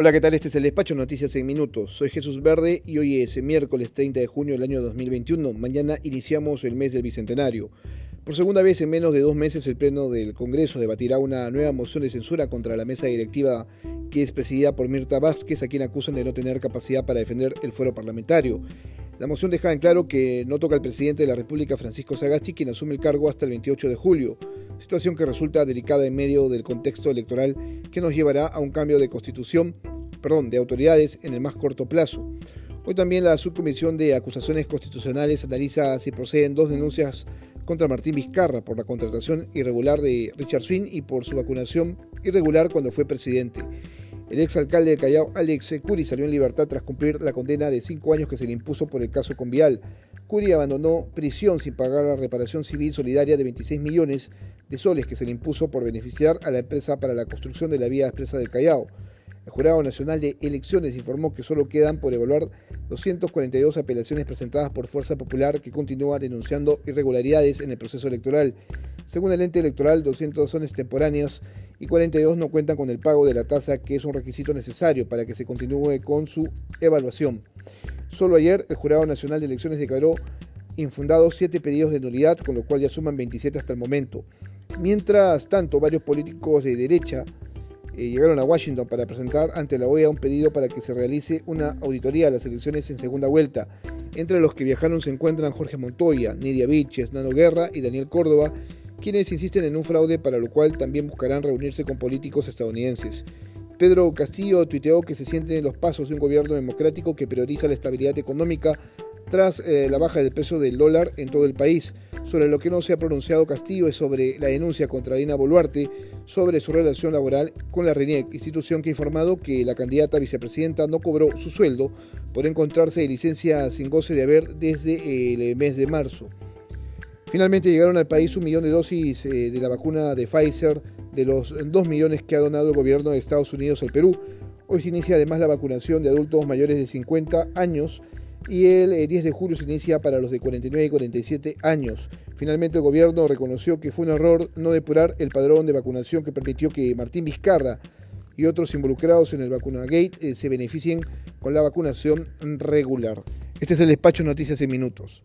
Hola, ¿qué tal? Este es el despacho Noticias en Minutos. Soy Jesús Verde y hoy es miércoles 30 de junio del año 2021. Mañana iniciamos el mes del Bicentenario. Por segunda vez en menos de dos meses el Pleno del Congreso debatirá una nueva moción de censura contra la mesa directiva que es presidida por Mirta Vázquez, a quien acusan de no tener capacidad para defender el fuero parlamentario. La moción deja en claro que no toca al presidente de la República, Francisco Sagasti, quien asume el cargo hasta el 28 de julio, situación que resulta delicada en medio del contexto electoral que nos llevará a un cambio de constitución perdón, de autoridades en el más corto plazo. Hoy también la Subcomisión de Acusaciones Constitucionales analiza si proceden dos denuncias contra Martín Vizcarra por la contratación irregular de Richard Swin y por su vacunación irregular cuando fue presidente. El exalcalde de Callao, Alex Curi, salió en libertad tras cumplir la condena de cinco años que se le impuso por el caso Convial. Curi abandonó prisión sin pagar la reparación civil solidaria de 26 millones de soles que se le impuso por beneficiar a la empresa para la construcción de la vía expresa del Callao. El Jurado Nacional de Elecciones informó que solo quedan por evaluar 242 apelaciones presentadas por Fuerza Popular que continúa denunciando irregularidades en el proceso electoral. Según el ente electoral, 200 son extemporáneos y 42 no cuentan con el pago de la tasa, que es un requisito necesario para que se continúe con su evaluación. Solo ayer el Jurado Nacional de Elecciones declaró infundados siete pedidos de nulidad, con lo cual ya suman 27 hasta el momento. Mientras tanto, varios políticos de derecha eh, llegaron a Washington para presentar ante la OEA un pedido para que se realice una auditoría a las elecciones en segunda vuelta. Entre los que viajaron se encuentran Jorge Montoya, Nidia Viches, Nano Guerra y Daniel Córdoba, quienes insisten en un fraude para lo cual también buscarán reunirse con políticos estadounidenses. Pedro Castillo tuiteó que se sienten en los pasos de un gobierno democrático que prioriza la estabilidad económica tras eh, la baja del peso del dólar en todo el país. Sobre lo que no se ha pronunciado Castillo es sobre la denuncia contra Dina Boluarte sobre su relación laboral con la RENIEC, institución que ha informado que la candidata vicepresidenta no cobró su sueldo por encontrarse de licencia sin goce de haber desde el mes de marzo. Finalmente llegaron al país un millón de dosis eh, de la vacuna de Pfizer de los dos millones que ha donado el gobierno de Estados Unidos al Perú. Hoy se inicia además la vacunación de adultos mayores de 50 años y el 10 eh, de julio se inicia para los de 49 y 47 años. Finalmente el gobierno reconoció que fue un error no depurar el padrón de vacunación que permitió que Martín Vizcarra y otros involucrados en el Vacunagate eh, se beneficien con la vacunación regular. Este es el despacho Noticias en Minutos.